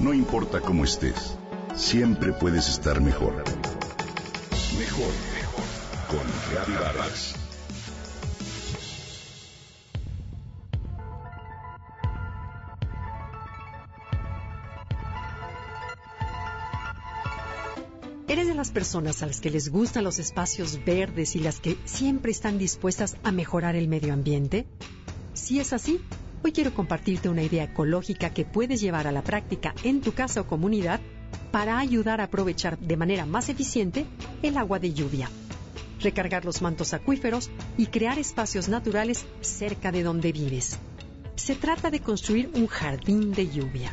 No importa cómo estés, siempre puedes estar mejor. Mejor, mejor. Con Reavivadas. ¿Eres de las personas a las que les gustan los espacios verdes y las que siempre están dispuestas a mejorar el medio ambiente? Si es así, hoy quiero compartirte una idea ecológica que puedes llevar a la práctica en tu casa o comunidad para ayudar a aprovechar de manera más eficiente el agua de lluvia, recargar los mantos acuíferos y crear espacios naturales cerca de donde vives. Se trata de construir un jardín de lluvia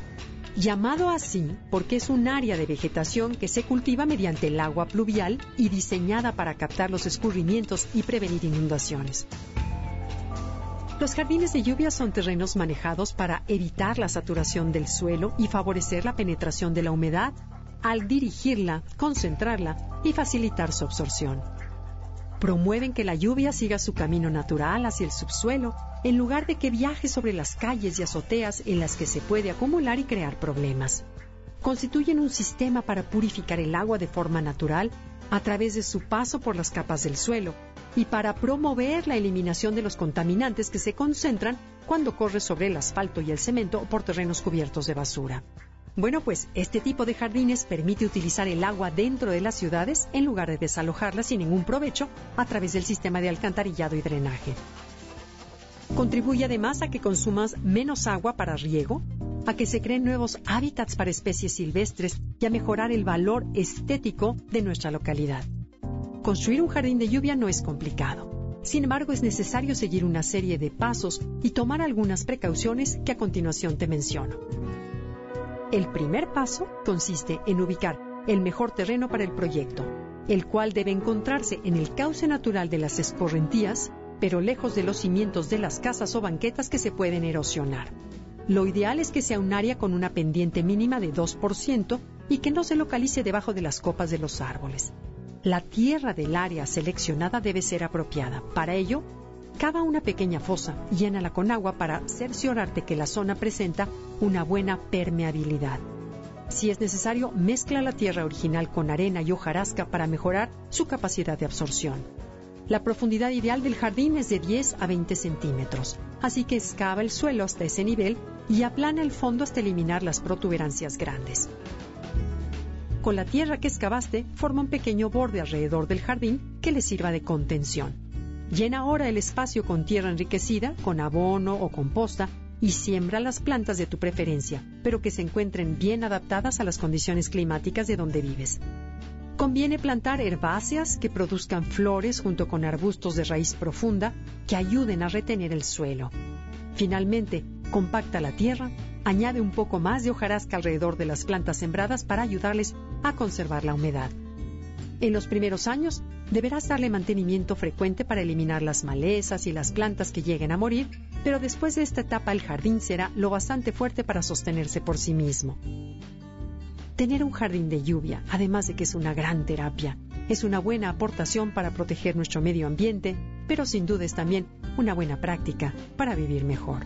llamado así porque es un área de vegetación que se cultiva mediante el agua pluvial y diseñada para captar los escurrimientos y prevenir inundaciones. Los jardines de lluvia son terrenos manejados para evitar la saturación del suelo y favorecer la penetración de la humedad al dirigirla, concentrarla y facilitar su absorción promueven que la lluvia siga su camino natural hacia el subsuelo, en lugar de que viaje sobre las calles y azoteas en las que se puede acumular y crear problemas. Constituyen un sistema para purificar el agua de forma natural a través de su paso por las capas del suelo y para promover la eliminación de los contaminantes que se concentran cuando corre sobre el asfalto y el cemento o por terrenos cubiertos de basura. Bueno, pues este tipo de jardines permite utilizar el agua dentro de las ciudades en lugar de desalojarla sin ningún provecho a través del sistema de alcantarillado y drenaje. Contribuye además a que consumas menos agua para riego, a que se creen nuevos hábitats para especies silvestres y a mejorar el valor estético de nuestra localidad. Construir un jardín de lluvia no es complicado. Sin embargo, es necesario seguir una serie de pasos y tomar algunas precauciones que a continuación te menciono. El primer paso consiste en ubicar el mejor terreno para el proyecto, el cual debe encontrarse en el cauce natural de las escorrentías, pero lejos de los cimientos de las casas o banquetas que se pueden erosionar. Lo ideal es que sea un área con una pendiente mínima de 2% y que no se localice debajo de las copas de los árboles. La tierra del área seleccionada debe ser apropiada. Para ello, Cava una pequeña fosa, llénala con agua para cerciorarte que la zona presenta una buena permeabilidad. Si es necesario, mezcla la tierra original con arena y hojarasca para mejorar su capacidad de absorción. La profundidad ideal del jardín es de 10 a 20 centímetros, así que excava el suelo hasta ese nivel y aplana el fondo hasta eliminar las protuberancias grandes. Con la tierra que excavaste, forma un pequeño borde alrededor del jardín que le sirva de contención. Llena ahora el espacio con tierra enriquecida, con abono o composta y siembra las plantas de tu preferencia, pero que se encuentren bien adaptadas a las condiciones climáticas de donde vives. Conviene plantar herbáceas que produzcan flores junto con arbustos de raíz profunda que ayuden a retener el suelo. Finalmente, compacta la tierra, añade un poco más de hojarasca alrededor de las plantas sembradas para ayudarles a conservar la humedad. En los primeros años, deberás darle mantenimiento frecuente para eliminar las malezas y las plantas que lleguen a morir, pero después de esta etapa el jardín será lo bastante fuerte para sostenerse por sí mismo. Tener un jardín de lluvia, además de que es una gran terapia, es una buena aportación para proteger nuestro medio ambiente, pero sin duda es también una buena práctica para vivir mejor.